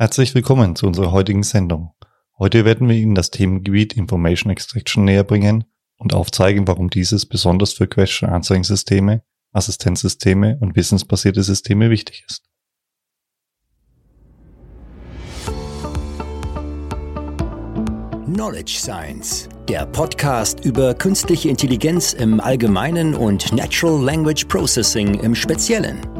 Herzlich willkommen zu unserer heutigen Sendung. Heute werden wir Ihnen das Themengebiet Information Extraction näher bringen und aufzeigen, warum dieses besonders für Question Answering Systeme, Assistenzsysteme und wissensbasierte Systeme wichtig ist. Knowledge Science, der Podcast über künstliche Intelligenz im Allgemeinen und Natural Language Processing im Speziellen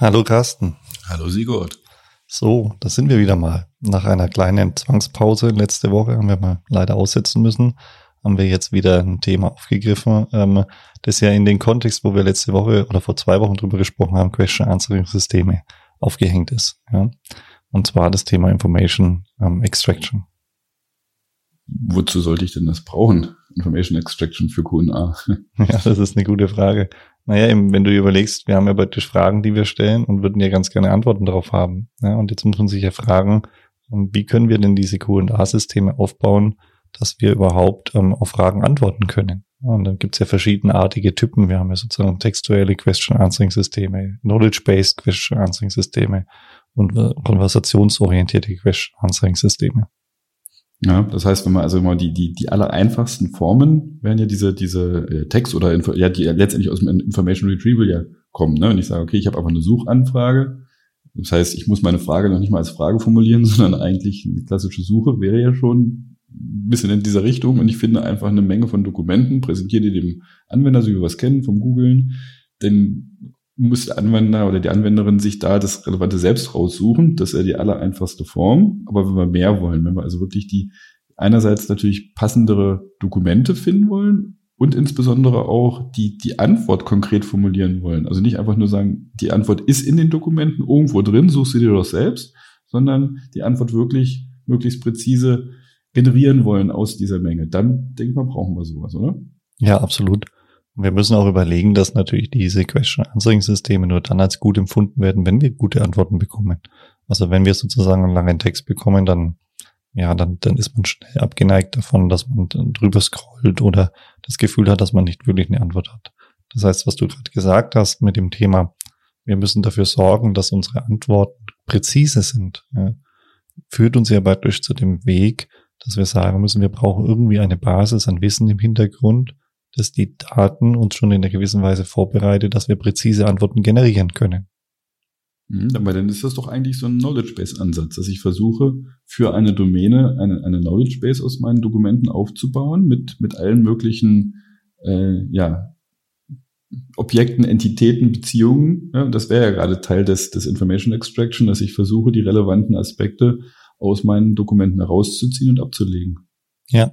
Hallo Carsten. Hallo Sigurd. So, da sind wir wieder mal. Nach einer kleinen Zwangspause letzte Woche haben wir mal leider aussetzen müssen, haben wir jetzt wieder ein Thema aufgegriffen, ähm, das ja in den Kontext, wo wir letzte Woche oder vor zwei Wochen drüber gesprochen haben, Question Answering Systeme aufgehängt ist. Ja? Und zwar das Thema Information ähm, Extraction. Wozu sollte ich denn das brauchen? Information Extraction für QA? ja, das ist eine gute Frage. Naja, eben, wenn du überlegst, wir haben ja praktisch Fragen, die wir stellen und würden ja ganz gerne Antworten darauf haben. Ja, und jetzt muss man sich ja fragen, ähm, wie können wir denn diese Q&A-Systeme aufbauen, dass wir überhaupt ähm, auf Fragen antworten können. Und dann gibt's ja verschiedenartige Typen. Wir haben ja sozusagen textuelle Question-Answering-Systeme, Knowledge-Based Question-Answering-Systeme und äh, konversationsorientierte Question-Answering-Systeme. Ja, das heißt, wenn man also mal die, die, die aller einfachsten Formen wären ja diese, diese äh, Text oder Info, ja, die ja letztendlich aus dem Information Retrieval ja kommen. Ne? Wenn ich sage, okay, ich habe einfach eine Suchanfrage, das heißt, ich muss meine Frage noch nicht mal als Frage formulieren, sondern eigentlich eine klassische Suche wäre ja schon ein bisschen in dieser Richtung und ich finde einfach eine Menge von Dokumenten, präsentiere die dem Anwender, so wie wir es kennen, vom Googlen, denn muss der Anwender oder die Anwenderin sich da das Relevante selbst raussuchen. Das ist ja die aller einfachste Form. Aber wenn wir mehr wollen, wenn wir also wirklich die einerseits natürlich passendere Dokumente finden wollen und insbesondere auch die, die Antwort konkret formulieren wollen. Also nicht einfach nur sagen, die Antwort ist in den Dokumenten irgendwo drin, suchst du dir doch selbst, sondern die Antwort wirklich möglichst präzise generieren wollen aus dieser Menge. Dann denke ich mal, brauchen wir sowas, oder? Ja, absolut. Wir müssen auch überlegen, dass natürlich diese Question Answering Systeme nur dann als gut empfunden werden, wenn wir gute Antworten bekommen. Also wenn wir sozusagen einen langen Text bekommen, dann ja, dann, dann ist man schnell abgeneigt davon, dass man drüber scrollt oder das Gefühl hat, dass man nicht wirklich eine Antwort hat. Das heißt, was du gerade gesagt hast mit dem Thema, wir müssen dafür sorgen, dass unsere Antworten präzise sind, ja, führt uns ja praktisch zu dem Weg, dass wir sagen müssen, wir brauchen irgendwie eine Basis an Wissen im Hintergrund, dass die Daten uns schon in einer gewissen Weise vorbereitet, dass wir präzise Antworten generieren können. Mhm, aber dann ist das doch eigentlich so ein Knowledge Base Ansatz, dass ich versuche, für eine Domäne eine, eine Knowledge Base aus meinen Dokumenten aufzubauen mit, mit allen möglichen, äh, ja, Objekten, Entitäten, Beziehungen. Ja, das wäre ja gerade Teil des, des Information Extraction, dass ich versuche, die relevanten Aspekte aus meinen Dokumenten herauszuziehen und abzulegen. Ja,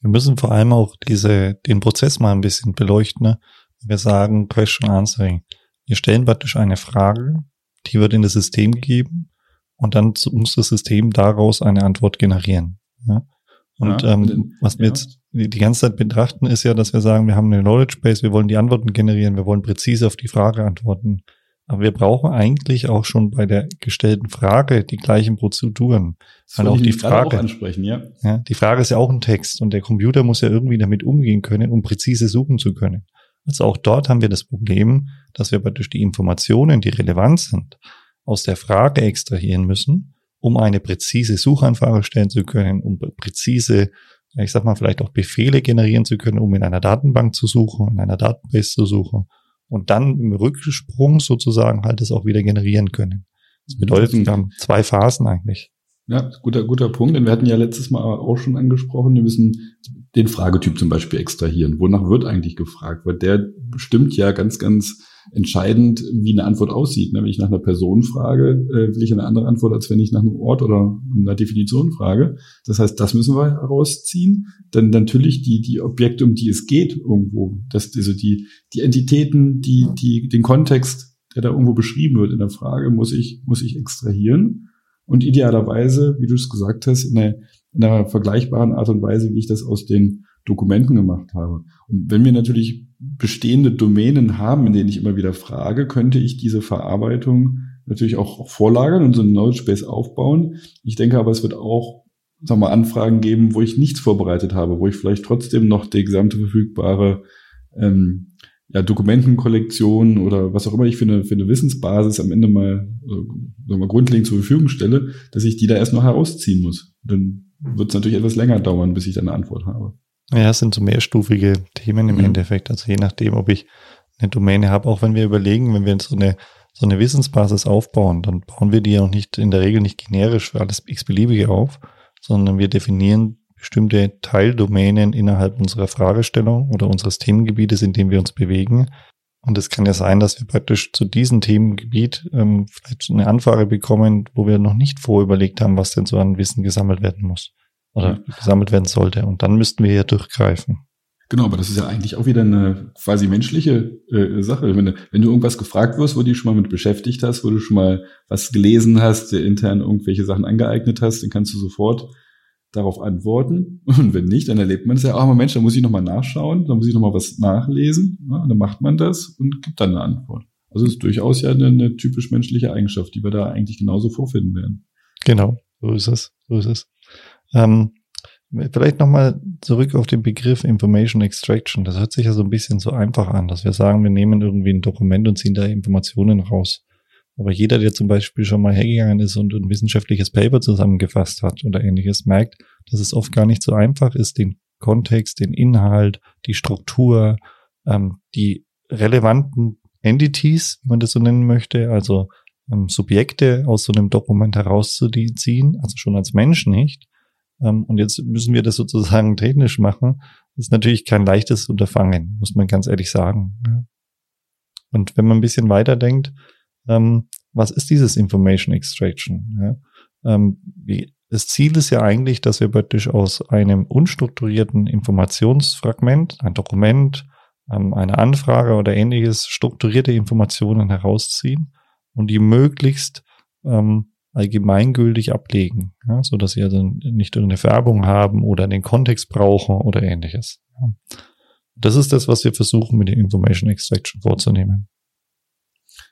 wir müssen vor allem auch diese, den Prozess mal ein bisschen beleuchten. Ne? Wir sagen Question Answering. Wir stellen praktisch eine Frage, die wird in das System gegeben und dann muss das System daraus eine Antwort generieren. Ja? Und ja, ähm, was wir ja. jetzt die, die ganze Zeit betrachten, ist ja, dass wir sagen, wir haben eine Knowledge Base, wir wollen die Antworten generieren, wir wollen präzise auf die Frage antworten. Aber wir brauchen eigentlich auch schon bei der gestellten Frage die gleichen Prozeduren. Das weil auch die Frage, auch ansprechen, ja. ja. Die Frage ist ja auch ein Text und der Computer muss ja irgendwie damit umgehen können, um präzise suchen zu können. Also auch dort haben wir das Problem, dass wir praktisch die Informationen, die relevant sind, aus der Frage extrahieren müssen, um eine präzise Suchanfrage stellen zu können, um präzise, ich sag mal, vielleicht auch Befehle generieren zu können, um in einer Datenbank zu suchen, in einer Database zu suchen und dann im Rücksprung sozusagen halt es auch wieder generieren können. Das bedeutet, wir haben zwei Phasen eigentlich. Ja, guter, guter Punkt. Denn wir hatten ja letztes Mal auch schon angesprochen, wir müssen den Fragetyp zum Beispiel extrahieren. Wonach wird eigentlich gefragt? Weil der bestimmt ja ganz, ganz entscheidend, wie eine Antwort aussieht. Wenn ich nach einer Person frage, äh, will ich eine andere Antwort, als wenn ich nach einem Ort oder einer Definition frage. Das heißt, das müssen wir herausziehen. Dann natürlich die, die Objekte, um die es geht, irgendwo. Das, also die, die Entitäten, die, die, den Kontext, der da irgendwo beschrieben wird in der Frage, muss ich, muss ich extrahieren. und idealerweise, wie du es gesagt hast, in einer, in einer vergleichbaren Art und Weise, wie ich das aus den Dokumenten gemacht habe. Und wenn wir natürlich bestehende Domänen haben, in denen ich immer wieder frage, könnte ich diese Verarbeitung natürlich auch vorlagern und so einen Knowledge Base aufbauen. Ich denke aber, es wird auch sagen wir, Anfragen geben, wo ich nichts vorbereitet habe, wo ich vielleicht trotzdem noch die gesamte verfügbare ähm, ja, Dokumentenkollektion oder was auch immer ich für eine, für eine Wissensbasis am Ende mal, äh, wir, grundlegend zur Verfügung stelle, dass ich die da erst noch herausziehen muss. Dann wird es natürlich etwas länger dauern, bis ich dann eine Antwort habe. Ja, es sind so mehrstufige Themen im mhm. Endeffekt. Also je nachdem, ob ich eine Domäne habe, auch wenn wir überlegen, wenn wir so eine, so eine Wissensbasis aufbauen, dann bauen wir die ja auch nicht in der Regel nicht generisch für alles x-beliebige auf, sondern wir definieren bestimmte Teildomänen innerhalb unserer Fragestellung oder unseres Themengebietes, in dem wir uns bewegen. Und es kann ja sein, dass wir praktisch zu diesem Themengebiet ähm, vielleicht eine Anfrage bekommen, wo wir noch nicht vorüberlegt haben, was denn so an Wissen gesammelt werden muss oder ja. gesammelt werden sollte. Und dann müssten wir ja durchgreifen. Genau, aber das ist ja eigentlich auch wieder eine quasi menschliche äh, Sache. Wenn du, wenn du irgendwas gefragt wirst, wo du dich schon mal mit beschäftigt hast, wo du schon mal was gelesen hast, dir intern irgendwelche Sachen angeeignet hast, dann kannst du sofort darauf antworten. Und wenn nicht, dann erlebt man es ja, oh Mensch, da muss ich nochmal nachschauen, da muss ich nochmal was nachlesen. Ja, dann macht man das und gibt dann eine Antwort. Also es ist durchaus ja eine, eine typisch menschliche Eigenschaft, die wir da eigentlich genauso vorfinden werden. Genau, so ist es, so ist es. Ähm, vielleicht nochmal zurück auf den Begriff Information Extraction. Das hört sich ja so ein bisschen so einfach an, dass wir sagen, wir nehmen irgendwie ein Dokument und ziehen da Informationen raus. Aber jeder, der zum Beispiel schon mal hergegangen ist und ein wissenschaftliches Paper zusammengefasst hat oder ähnliches, merkt, dass es oft gar nicht so einfach ist, den Kontext, den Inhalt, die Struktur, ähm, die relevanten Entities, wenn man das so nennen möchte, also ähm, Subjekte aus so einem Dokument herauszuziehen, also schon als Mensch nicht, und jetzt müssen wir das sozusagen technisch machen. Das ist natürlich kein leichtes Unterfangen, muss man ganz ehrlich sagen. Und wenn man ein bisschen weiterdenkt, ähm, was ist dieses Information Extraction? Ähm, das Ziel ist ja eigentlich, dass wir praktisch aus einem unstrukturierten Informationsfragment, ein Dokument, eine Anfrage oder ähnliches strukturierte Informationen herausziehen und die möglichst ähm, allgemeingültig ablegen, ja, so dass sie also nicht eine Färbung haben oder den Kontext brauchen oder ähnliches. Ja. Das ist das, was wir versuchen mit der Information Extraction vorzunehmen.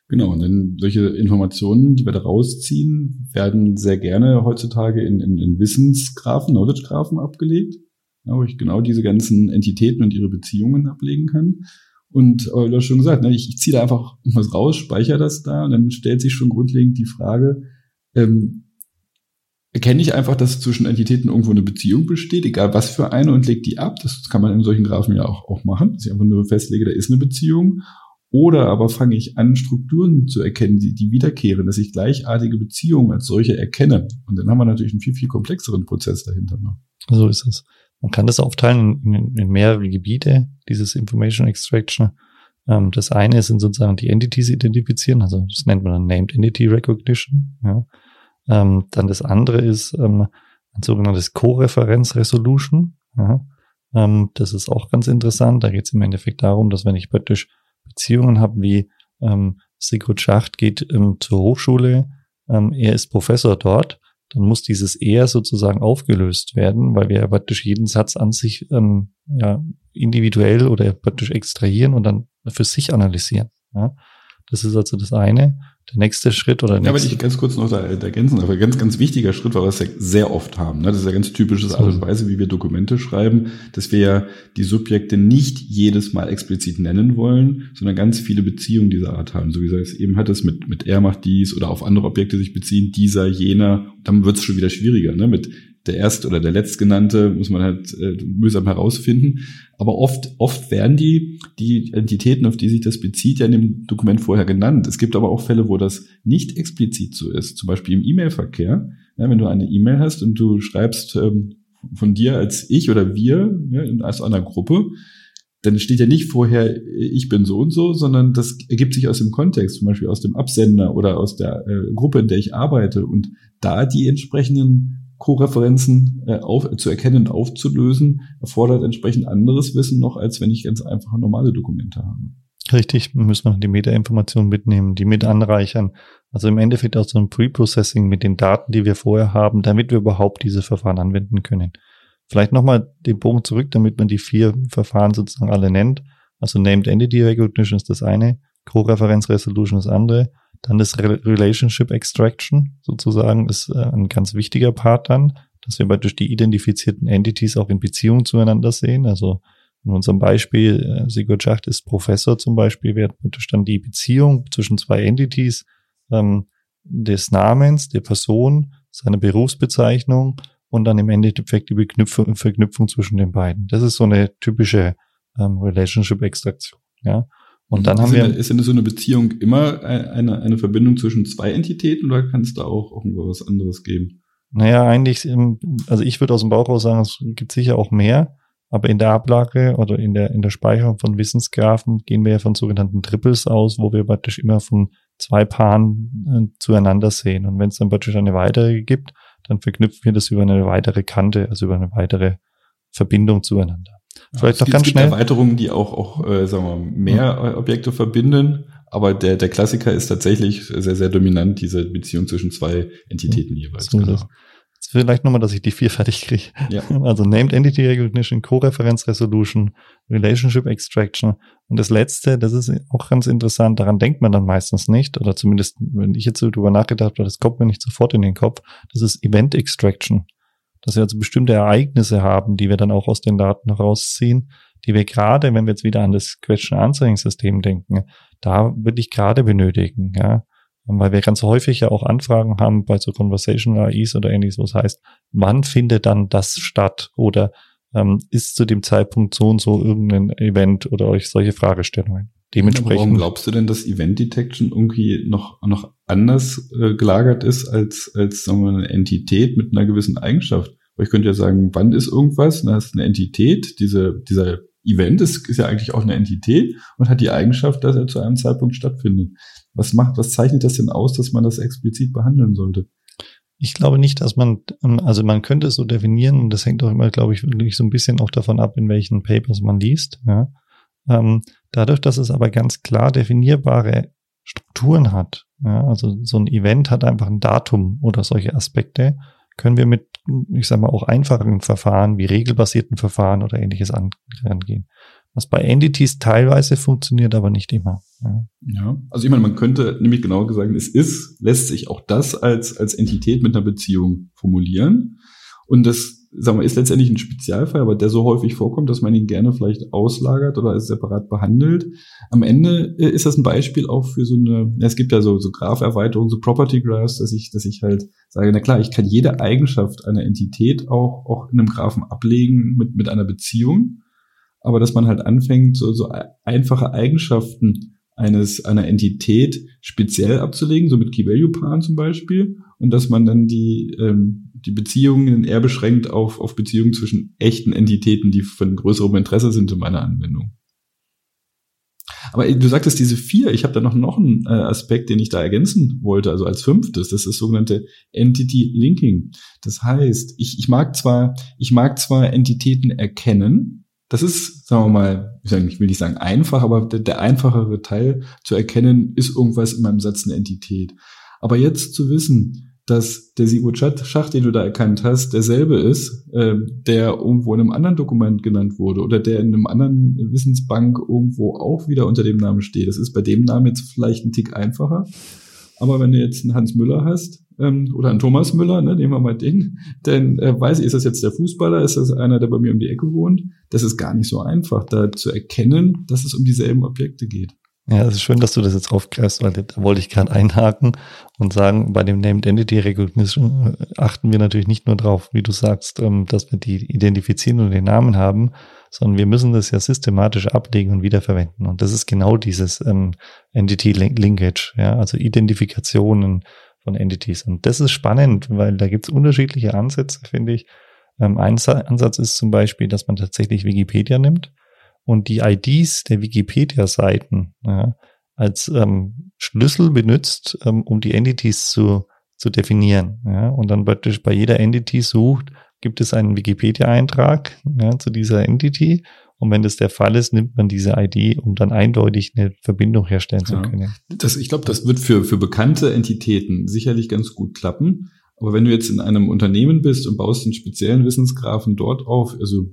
Genau, und dann solche Informationen, die wir da rausziehen, werden sehr gerne heutzutage in, in, in Wissensgrafen, Knowledge-Graphen abgelegt, ja, wo ich genau diese ganzen Entitäten und ihre Beziehungen ablegen kann. Und äh, du hast schon gesagt, ne, ich, ich ziehe da einfach was raus, speichere das da und dann stellt sich schon grundlegend die Frage, ähm, erkenne ich einfach, dass zwischen Entitäten irgendwo eine Beziehung besteht, egal was für eine, und lege die ab. Das kann man in solchen Graphen ja auch, auch machen, dass ich einfach nur festlege, da ist eine Beziehung. Oder aber fange ich an, Strukturen zu erkennen, die, die wiederkehren, dass ich gleichartige Beziehungen als solche erkenne. Und dann haben wir natürlich einen viel, viel komplexeren Prozess dahinter noch. So ist es. Man kann das aufteilen in, in mehrere Gebiete, dieses Information Extraction. Ähm, das eine sind sozusagen die Entities identifizieren, also das nennt man dann Named Entity Recognition. Ja. Ähm, dann das andere ist ähm, ein sogenanntes Co-Referenz Resolution. Ja. Ähm, das ist auch ganz interessant. Da geht es im Endeffekt darum, dass wenn ich praktisch Beziehungen habe, wie ähm, Sigurd Schacht geht ähm, zur Hochschule, ähm, er ist Professor dort, dann muss dieses Er sozusagen aufgelöst werden, weil wir praktisch jeden Satz an sich ähm, ja, individuell oder praktisch extrahieren und dann für sich analysieren. Ja. Das ist also das eine. Der nächste Schritt oder nächste. Ja, aber ich ganz kurz noch da, ergänzen, aber ganz, ganz wichtiger Schritt, weil wir es ja sehr oft haben. Ne? Das ist ja ganz typisches Art und Weise, wie wir Dokumente schreiben, dass wir ja die Subjekte nicht jedes Mal explizit nennen wollen, sondern ganz viele Beziehungen dieser Art haben. So wie du es eben hattest, mit, mit er macht dies oder auf andere Objekte sich beziehen, dieser, jener. Dann wird es schon wieder schwieriger, ne? Mit der erste oder der letztgenannte muss man halt äh, mühsam herausfinden. Aber oft, oft werden die, die Entitäten, auf die sich das bezieht, ja in dem Dokument vorher genannt. Es gibt aber auch Fälle, wo das nicht explizit so ist. Zum Beispiel im E-Mail-Verkehr. Ja, wenn du eine E-Mail hast und du schreibst ähm, von dir als ich oder wir, ja, als einer Gruppe, dann steht ja nicht vorher, ich bin so und so, sondern das ergibt sich aus dem Kontext, zum Beispiel aus dem Absender oder aus der äh, Gruppe, in der ich arbeite und da die entsprechenden Co-Referenzen äh, auf, zu erkennen und aufzulösen, erfordert entsprechend anderes Wissen noch, als wenn ich ganz einfach normale Dokumente habe. Richtig, müssen wir die Meta-Informationen mitnehmen, die mit anreichern. Also im Endeffekt auch so ein Pre-Processing mit den Daten, die wir vorher haben, damit wir überhaupt diese Verfahren anwenden können. Vielleicht nochmal den Bogen zurück, damit man die vier Verfahren sozusagen alle nennt. Also Named Entity Recognition ist das eine, Co-Reference Resolution das andere, dann das Relationship Extraction sozusagen ist äh, ein ganz wichtiger Part dann, dass wir durch die identifizierten Entities auch in Beziehung zueinander sehen. Also in unserem Beispiel, äh, Sigurd Schacht ist Professor zum Beispiel, wird dann die Beziehung zwischen zwei Entities ähm, des Namens, der Person, seiner Berufsbezeichnung und dann im Endeffekt die Verknüpfung zwischen den beiden. Das ist so eine typische ähm, Relationship-Extraktion. Ja. Und dann ist haben wir. ist denn so eine Beziehung immer eine, eine Verbindung zwischen zwei Entitäten oder kann es da auch irgendwo was anderes geben? Naja, eigentlich, also ich würde aus dem Bauch raus sagen, es gibt sicher auch mehr, aber in der Ablage oder in der, in der Speicherung von Wissensgraphen gehen wir ja von sogenannten Triples aus, wo wir praktisch immer von zwei Paaren äh, zueinander sehen. Und wenn es dann praktisch eine weitere gibt, dann verknüpfen wir das über eine weitere Kante, also über eine weitere Verbindung zueinander. Vielleicht noch ganz es gibt schnell. Erweiterungen, die auch, auch äh, sagen wir, mehr mhm. Objekte verbinden, aber der, der Klassiker ist tatsächlich sehr, sehr dominant, diese Beziehung zwischen zwei Entitäten mhm. jeweils. So genau. Vielleicht nochmal, dass ich die vier fertig kriege. Ja. Also Named Entity Recognition, Co-Reference Resolution, Relationship Extraction. Und das letzte, das ist auch ganz interessant, daran denkt man dann meistens nicht, oder zumindest, wenn ich jetzt so drüber nachgedacht habe, das kommt mir nicht sofort in den Kopf, das ist Event Extraction dass wir also bestimmte Ereignisse haben, die wir dann auch aus den Daten herausziehen, die wir gerade, wenn wir jetzt wieder an das Question Answering System denken, da wirklich gerade benötigen, ja. Weil wir ganz häufig ja auch Anfragen haben bei so Conversational AIs oder ähnliches, was heißt, wann findet dann das statt? Oder ähm, ist zu dem Zeitpunkt so und so irgendein Event oder euch solche Fragestellungen? Dementsprechend. warum glaubst du denn, dass Event Detection irgendwie noch, noch anders äh, gelagert ist als, als sagen wir, eine Entität mit einer gewissen Eigenschaft? Weil ich könnte ja sagen, wann ist irgendwas? Das ist eine Entität. Diese, dieser Event ist, ist ja eigentlich auch eine Entität und hat die Eigenschaft, dass er zu einem Zeitpunkt stattfindet. Was macht, was zeichnet das denn aus, dass man das explizit behandeln sollte? Ich glaube nicht, dass man, ähm, also man könnte es so definieren und das hängt auch immer, glaube ich, wirklich so ein bisschen auch davon ab, in welchen Papers man liest. Ja. Ähm, dadurch, dass es aber ganz klar definierbare Strukturen hat, ja, also so ein Event hat einfach ein Datum oder solche Aspekte, können wir mit, ich sag mal, auch einfachen Verfahren wie regelbasierten Verfahren oder ähnliches angehen. Was bei Entities teilweise funktioniert, aber nicht immer. Ja, ja also ich meine, man könnte nämlich genau gesagt, es ist, lässt sich auch das als, als Entität mit einer Beziehung formulieren. Und das sagen wir, ist letztendlich ein Spezialfall, aber der so häufig vorkommt, dass man ihn gerne vielleicht auslagert oder separat behandelt. Am Ende äh, ist das ein Beispiel auch für so eine, es gibt ja so, so Graph-Erweiterungen, so Property Graphs, dass ich, dass ich halt sage, na klar, ich kann jede Eigenschaft einer Entität auch, auch in einem Graphen ablegen mit, mit einer Beziehung. Aber dass man halt anfängt, so, so einfache Eigenschaften eines, einer Entität speziell abzulegen, so mit Key-Value-Paaren zum Beispiel, und dass man dann die, ähm, die Beziehungen eher beschränkt auf, auf Beziehungen zwischen echten Entitäten, die von größerem Interesse sind in meiner Anwendung. Aber du sagtest diese vier, ich habe da noch, noch einen äh, Aspekt, den ich da ergänzen wollte, also als fünftes, das ist das sogenannte Entity Linking. Das heißt, ich, ich mag zwar, ich mag zwar Entitäten erkennen, das ist, sagen wir mal, ich will nicht sagen einfach, aber der, der einfachere Teil zu erkennen, ist irgendwas in meinem Satz eine Entität. Aber jetzt zu wissen, dass der Sigurd-Schach, den du da erkannt hast, derselbe ist, äh, der irgendwo in einem anderen Dokument genannt wurde oder der in einem anderen Wissensbank irgendwo auch wieder unter dem Namen steht. Das ist bei dem Namen jetzt vielleicht ein Tick einfacher. Aber wenn du jetzt einen Hans Müller hast, ähm, oder einen Thomas Müller, ne, nehmen wir mal den, dann äh, weiß ich, ist das jetzt der Fußballer, ist das einer, der bei mir um die Ecke wohnt? Das ist gar nicht so einfach, da zu erkennen, dass es um dieselben Objekte geht. Ja, es ist schön, dass du das jetzt aufgreifst, weil da wollte ich gerade einhaken und sagen, bei dem Named Entity Recognition äh, achten wir natürlich nicht nur drauf, wie du sagst, ähm, dass wir die identifizieren und den Namen haben, sondern wir müssen das ja systematisch ablegen und wiederverwenden. Und das ist genau dieses ähm, Entity Linkage, ja, also Identifikationen von Entities. Und das ist spannend, weil da gibt es unterschiedliche Ansätze, finde ich. Ähm, ein Ansatz ist zum Beispiel, dass man tatsächlich Wikipedia nimmt und die IDs der Wikipedia-Seiten ja, als ähm, Schlüssel benutzt, ähm, um die Entities zu, zu definieren. Ja, und dann praktisch bei jeder Entity sucht, gibt es einen Wikipedia-Eintrag ja, zu dieser Entity Und wenn das der Fall ist, nimmt man diese ID, um dann eindeutig eine Verbindung herstellen zu können. Das, ich glaube, das wird für, für bekannte Entitäten sicherlich ganz gut klappen. Aber wenn du jetzt in einem Unternehmen bist und baust einen speziellen Wissensgrafen dort auf, also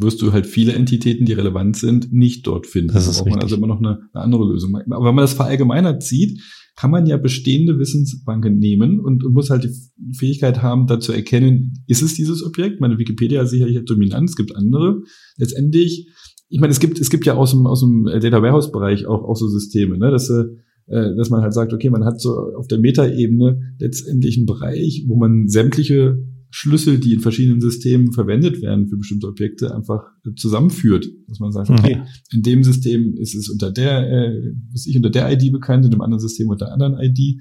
wirst du halt viele Entitäten, die relevant sind, nicht dort finden. Das ist da braucht man also immer noch eine, eine, andere Lösung. Aber wenn man das verallgemeinert sieht, kann man ja bestehende Wissensbanken nehmen und, und muss halt die Fähigkeit haben, da zu erkennen, ist es dieses Objekt? Meine Wikipedia ist sicherlich dominant, es gibt andere. Letztendlich, ich meine, es gibt, es gibt ja aus dem, aus dem Data Warehouse Bereich auch, auch so Systeme, ne, dass, äh, dass man halt sagt, okay, man hat so auf der Metaebene letztendlich einen Bereich, wo man sämtliche Schlüssel, die in verschiedenen Systemen verwendet werden für bestimmte Objekte, einfach zusammenführt. Dass man sagt, okay, mhm. in dem System ist es unter der, äh, was ich unter der ID bekannt, in dem anderen System unter der anderen ID.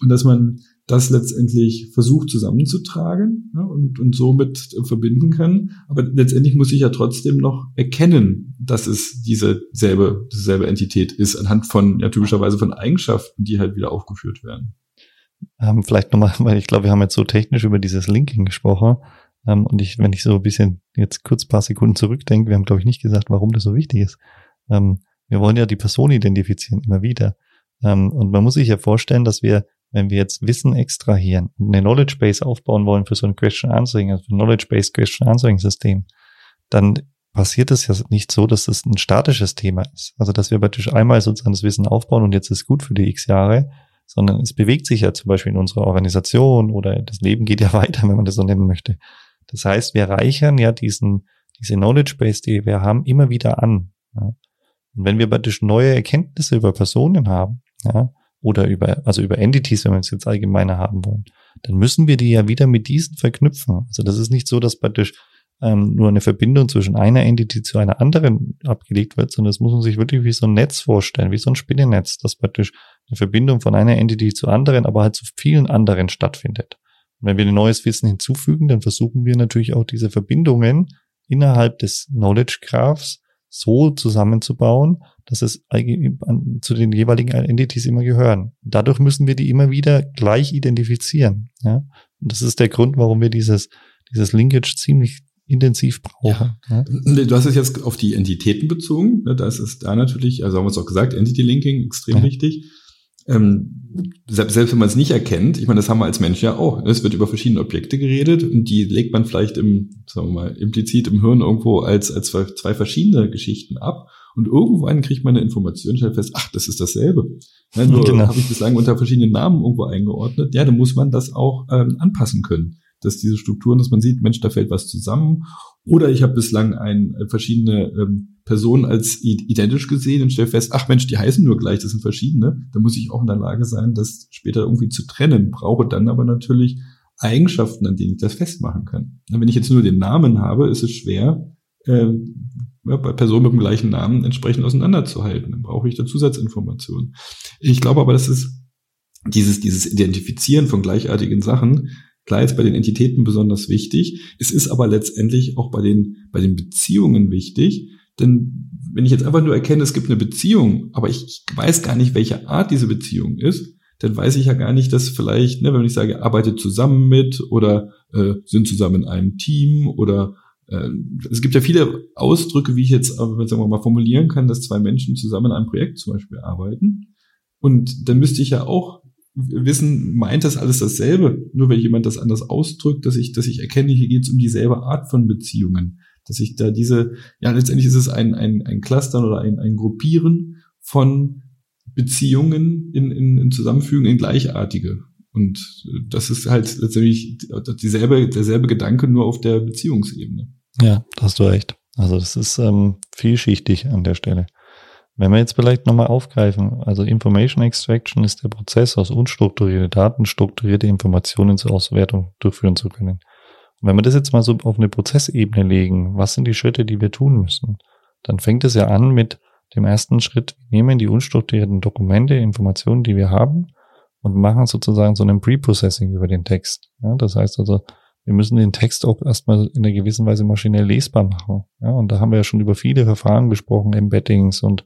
Und dass man das letztendlich versucht zusammenzutragen ja, und, und somit verbinden kann. Aber letztendlich muss ich ja trotzdem noch erkennen, dass es diese selbe, dieselbe Entität ist, anhand von, ja, typischerweise von Eigenschaften, die halt wieder aufgeführt werden. Ähm, vielleicht nochmal, weil ich glaube, wir haben jetzt so technisch über dieses Linking gesprochen. Ähm, und ich, wenn ich so ein bisschen jetzt kurz paar Sekunden zurückdenke, wir haben, glaube ich, nicht gesagt, warum das so wichtig ist. Ähm, wir wollen ja die Person identifizieren, immer wieder. Ähm, und man muss sich ja vorstellen, dass wir, wenn wir jetzt Wissen extrahieren und eine Knowledge Base aufbauen wollen für so ein Question Answering, also ein Knowledge Base Question Answering System, dann passiert es ja nicht so, dass es ein statisches Thema ist. Also, dass wir praktisch einmal sozusagen das Wissen aufbauen und jetzt ist gut für die x Jahre, sondern es bewegt sich ja zum Beispiel in unserer Organisation oder das Leben geht ja weiter, wenn man das so nennen möchte. Das heißt, wir reichern ja diesen, diese Knowledge Base, die wir haben, immer wieder an. Ja. Und wenn wir praktisch neue Erkenntnisse über Personen haben, ja, oder über, also über Entities, wenn wir es jetzt allgemeiner haben wollen, dann müssen wir die ja wieder mit diesen verknüpfen. Also das ist nicht so, dass praktisch ähm, nur eine Verbindung zwischen einer Entity zu einer anderen abgelegt wird, sondern das muss man sich wirklich wie so ein Netz vorstellen, wie so ein Spinnennetz, das praktisch eine Verbindung von einer Entity zu anderen, aber halt zu vielen anderen stattfindet. Und wenn wir ein neues Wissen hinzufügen, dann versuchen wir natürlich auch diese Verbindungen innerhalb des Knowledge Graphs so zusammenzubauen, dass es zu den jeweiligen Entities immer gehören. Dadurch müssen wir die immer wieder gleich identifizieren. Ja? Und das ist der Grund, warum wir dieses, dieses Linkage ziemlich intensiv brauchen. Ja. ja. Du hast es jetzt auf die Entitäten bezogen. Ne? Da ist da natürlich, also haben wir es auch gesagt, Entity Linking extrem ja. wichtig. Ähm, selbst, selbst wenn man es nicht erkennt, ich meine, das haben wir als Mensch ja auch. Ne? Es wird über verschiedene Objekte geredet und die legt man vielleicht im, sagen wir mal, implizit im Hirn irgendwo als, als zwei, zwei verschiedene Geschichten ab. Und irgendwann kriegt man eine Information, stellt fest, ach, das ist dasselbe. Ja, nur genau. habe ich bislang unter verschiedenen Namen irgendwo eingeordnet. Ja, dann muss man das auch ähm, anpassen können dass diese Strukturen, dass man sieht, Mensch, da fällt was zusammen. Oder ich habe bislang ein, äh, verschiedene ähm, Personen als identisch gesehen und stelle fest, ach Mensch, die heißen nur gleich, das sind verschiedene. Da muss ich auch in der Lage sein, das später irgendwie zu trennen. Brauche dann aber natürlich Eigenschaften, an denen ich das festmachen kann. Wenn ich jetzt nur den Namen habe, ist es schwer, äh, ja, bei Personen mit dem gleichen Namen entsprechend auseinanderzuhalten. Dann brauche ich da Zusatzinformationen. Ich glaube aber, dass es dieses, dieses Identifizieren von gleichartigen Sachen Klar jetzt bei den Entitäten besonders wichtig. Es ist aber letztendlich auch bei den, bei den Beziehungen wichtig. Denn wenn ich jetzt einfach nur erkenne, es gibt eine Beziehung, aber ich weiß gar nicht, welche Art diese Beziehung ist, dann weiß ich ja gar nicht, dass vielleicht, ne, wenn ich sage, arbeitet zusammen mit oder äh, sind zusammen in einem Team oder äh, es gibt ja viele Ausdrücke, wie ich jetzt, äh, sagen wir mal, formulieren kann, dass zwei Menschen zusammen in einem Projekt zum Beispiel arbeiten. Und dann müsste ich ja auch wissen, meint das alles dasselbe, nur weil jemand das anders ausdrückt, dass ich, dass ich erkenne, hier geht es um dieselbe Art von Beziehungen. Dass ich da diese, ja, letztendlich ist es ein, ein, ein Clustern oder ein, ein Gruppieren von Beziehungen in, in, in Zusammenfügen in gleichartige. Und das ist halt letztendlich dieselbe, derselbe Gedanke, nur auf der Beziehungsebene. Ja, hast du recht. Also das ist ähm, vielschichtig an der Stelle. Wenn wir jetzt vielleicht nochmal aufgreifen, also Information Extraction ist der Prozess, aus unstrukturierte Daten strukturierte Informationen zur Auswertung durchführen zu können. Und wenn wir das jetzt mal so auf eine Prozessebene legen, was sind die Schritte, die wir tun müssen? Dann fängt es ja an mit dem ersten Schritt, wir nehmen die unstrukturierten Dokumente, Informationen, die wir haben und machen sozusagen so einen Pre-Processing über den Text. Ja, das heißt also, wir müssen den Text auch erstmal in einer gewissen Weise maschinell lesbar machen. Ja, und da haben wir ja schon über viele Verfahren gesprochen, Embeddings und,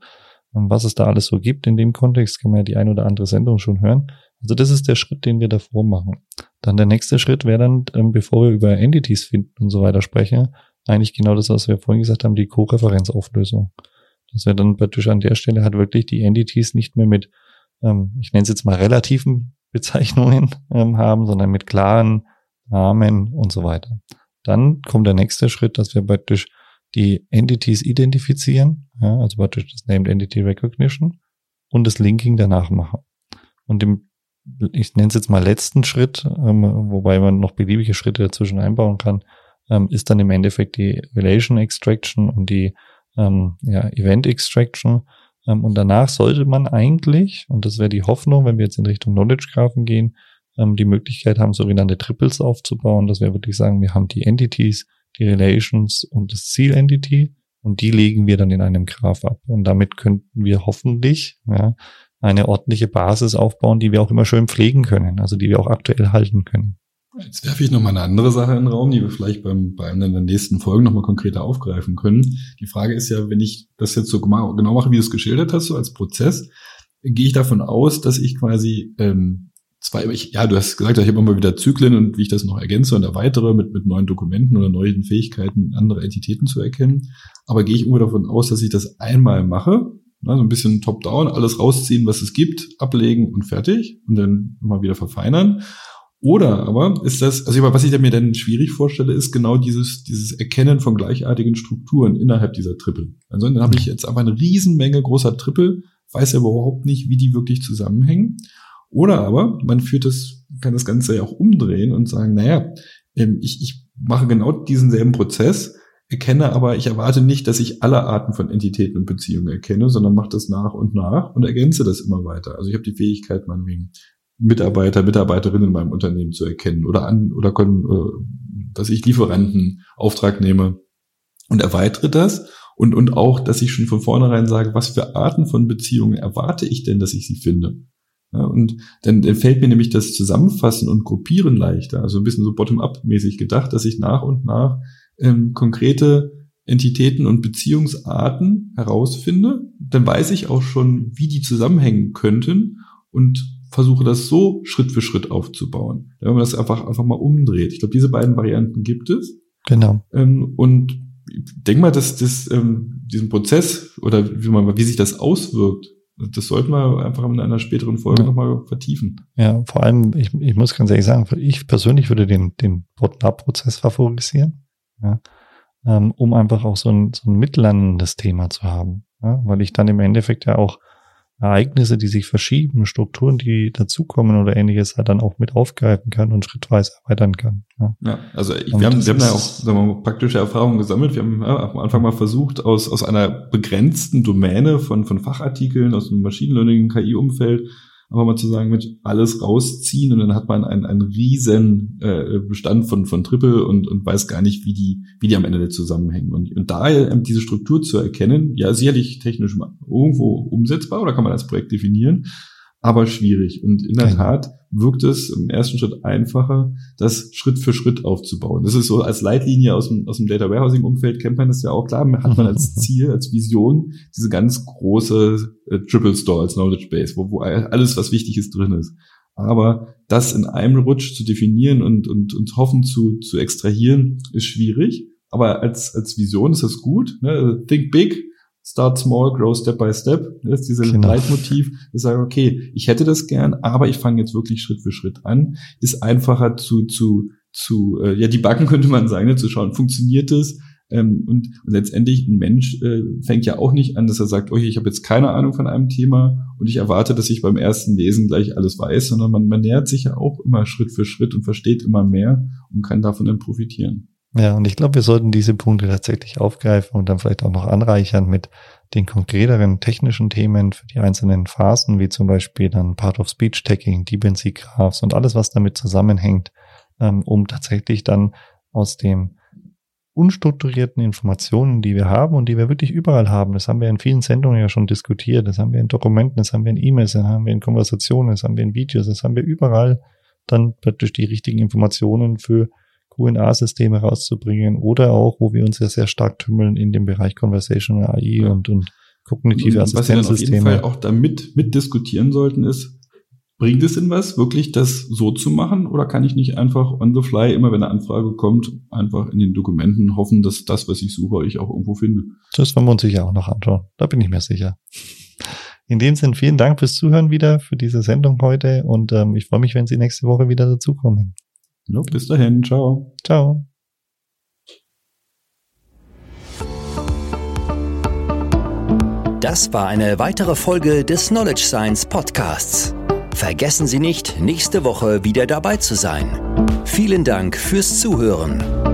und was es da alles so gibt. In dem Kontext kann man ja die ein oder andere Sendung schon hören. Also das ist der Schritt, den wir davor machen. Dann der nächste Schritt wäre dann, ähm, bevor wir über Entities finden und so weiter sprechen, eigentlich genau das, was wir vorhin gesagt haben, die Co-Referenzauflösung. Dass wir dann praktisch an der Stelle halt wirklich die Entities nicht mehr mit, ähm, ich nenne es jetzt mal relativen Bezeichnungen ähm, haben, sondern mit klaren Namen und so weiter. Dann kommt der nächste Schritt, dass wir praktisch die Entities identifizieren, ja, also praktisch das Named Entity Recognition und das Linking danach machen. Und im, ich nenne es jetzt mal letzten Schritt, ähm, wobei man noch beliebige Schritte dazwischen einbauen kann, ähm, ist dann im Endeffekt die Relation Extraction und die ähm, ja, Event Extraction. Ähm, und danach sollte man eigentlich, und das wäre die Hoffnung, wenn wir jetzt in Richtung Knowledge Graphen gehen, ähm, die Möglichkeit haben, sogenannte Triples aufzubauen, dass wir wirklich sagen, wir haben die Entities, die Relations und das Ziel-Entity und die legen wir dann in einem Graph ab. Und damit könnten wir hoffentlich ja, eine ordentliche Basis aufbauen, die wir auch immer schön pflegen können, also die wir auch aktuell halten können. Jetzt werfe ich nochmal eine andere Sache in den Raum, die wir vielleicht beim, bei einer der nächsten Folgen nochmal konkreter aufgreifen können. Die Frage ist ja, wenn ich das jetzt so genau mache, wie du es geschildert hast, so als Prozess, gehe ich davon aus, dass ich quasi ähm, zwei, ich, ja, du hast gesagt, ich habe immer wieder Zyklen und wie ich das noch ergänze und erweitere mit, mit neuen Dokumenten oder neuen Fähigkeiten, andere Entitäten zu erkennen. Aber gehe ich immer davon aus, dass ich das einmal mache, ne, so ein bisschen top-down, alles rausziehen, was es gibt, ablegen und fertig und dann immer wieder verfeinern. Oder aber ist das, also was ich mir dann schwierig vorstelle, ist genau dieses, dieses Erkennen von gleichartigen Strukturen innerhalb dieser Triple. Also dann habe ich jetzt aber eine Riesenmenge großer Triple, weiß ja überhaupt nicht, wie die wirklich zusammenhängen. Oder aber man führt das, kann das Ganze ja auch umdrehen und sagen, naja, ähm, ich, ich mache genau diesen selben Prozess, erkenne aber, ich erwarte nicht, dass ich alle Arten von Entitäten und Beziehungen erkenne, sondern mache das nach und nach und ergänze das immer weiter. Also ich habe die Fähigkeit, meinetwegen Mitarbeiter, Mitarbeiterinnen in meinem Unternehmen zu erkennen oder an oder können, dass ich Lieferanten Auftrag nehme und erweitere das und und auch, dass ich schon von vornherein sage, was für Arten von Beziehungen erwarte ich denn, dass ich sie finde. Ja, und dann, dann fällt mir nämlich das Zusammenfassen und Gruppieren leichter, also ein bisschen so bottom-up-mäßig gedacht, dass ich nach und nach ähm, konkrete Entitäten und Beziehungsarten herausfinde. Dann weiß ich auch schon, wie die zusammenhängen könnten und versuche das so Schritt für Schritt aufzubauen. Wenn man das einfach, einfach mal umdreht. Ich glaube, diese beiden Varianten gibt es. Genau. Ähm, und ich denke mal, dass das, ähm, diesen Prozess oder wie, man, wie sich das auswirkt, das sollten wir einfach in einer späteren Folge ja. nochmal vertiefen. Ja, vor allem, ich, ich muss ganz ehrlich sagen, ich persönlich würde den, den Bottom-up-Prozess favorisieren, ja, ähm, um einfach auch so ein, so ein mitlernendes Thema zu haben. Ja, weil ich dann im Endeffekt ja auch Ereignisse, die sich verschieben, Strukturen, die dazukommen oder ähnliches halt dann auch mit aufgreifen kann und schrittweise erweitern kann. Ja, ja also ich, wir, haben, wir haben da auch sagen wir mal, praktische Erfahrungen gesammelt. Wir haben ja, am Anfang mal versucht, aus, aus einer begrenzten Domäne von, von Fachartikeln, aus dem Machine Learning, KI-Umfeld, aber mal zu sagen, mit alles rausziehen und dann hat man einen, einen riesen äh, Bestand von, von Triple und, und weiß gar nicht, wie die, wie die am Ende zusammenhängen. Und, und daher ähm, diese Struktur zu erkennen, ja, sicherlich technisch irgendwo umsetzbar oder kann man als Projekt definieren, aber schwierig. Und in der. Tat wirkt es im ersten Schritt einfacher, das Schritt für Schritt aufzubauen. Das ist so als Leitlinie aus dem, aus dem Data Warehousing Umfeld kennt man das ja auch klar, hat man als Ziel, als Vision diese ganz große äh, Triple Store als Knowledge Base, wo, wo alles, was wichtig ist, drin ist. Aber das in einem Rutsch zu definieren und, und, und hoffen zu, zu extrahieren, ist schwierig. Aber als, als Vision ist das gut. Ne? Think big, Start small, grow step by step. Das ist dieses genau. Leitmotiv. Ich sage, okay, ich hätte das gern, aber ich fange jetzt wirklich Schritt für Schritt an. Ist einfacher zu, zu, zu, äh, ja, die Backen könnte man sagen, ne, zu schauen, funktioniert das? Ähm, und, und letztendlich ein Mensch äh, fängt ja auch nicht an, dass er sagt, okay, ich habe jetzt keine Ahnung von einem Thema und ich erwarte, dass ich beim ersten Lesen gleich alles weiß, sondern man, man nähert sich ja auch immer Schritt für Schritt und versteht immer mehr und kann davon dann profitieren. Ja, und ich glaube, wir sollten diese Punkte tatsächlich aufgreifen und dann vielleicht auch noch anreichern mit den konkreteren technischen Themen für die einzelnen Phasen, wie zum Beispiel dann Part of Speech Tagging, Dependency Graphs und alles, was damit zusammenhängt, ähm, um tatsächlich dann aus dem unstrukturierten Informationen, die wir haben und die wir wirklich überall haben. Das haben wir in vielen Sendungen ja schon diskutiert. Das haben wir in Dokumenten, das haben wir in E-Mails, das haben wir in Konversationen, das haben wir in Videos, das haben wir überall dann praktisch die richtigen Informationen für QA-Systeme rauszubringen oder auch, wo wir uns ja sehr stark tümmeln in dem Bereich Conversational AI ja. und, und kognitive Assistenzsysteme. Was wir auf jeden Fall auch damit mitdiskutieren sollten, ist, bringt es denn was, wirklich das so zu machen? Oder kann ich nicht einfach on the fly, immer wenn eine Anfrage kommt, einfach in den Dokumenten hoffen, dass das, was ich suche, ich auch irgendwo finde? Das werden wir uns sicher auch noch anschauen. Da bin ich mir sicher. In dem Sinn, vielen Dank fürs Zuhören wieder, für diese Sendung heute und ähm, ich freue mich, wenn Sie nächste Woche wieder dazukommen. Ja, bis dahin, ciao. Ciao. Das war eine weitere Folge des Knowledge Science Podcasts. Vergessen Sie nicht, nächste Woche wieder dabei zu sein. Vielen Dank fürs Zuhören.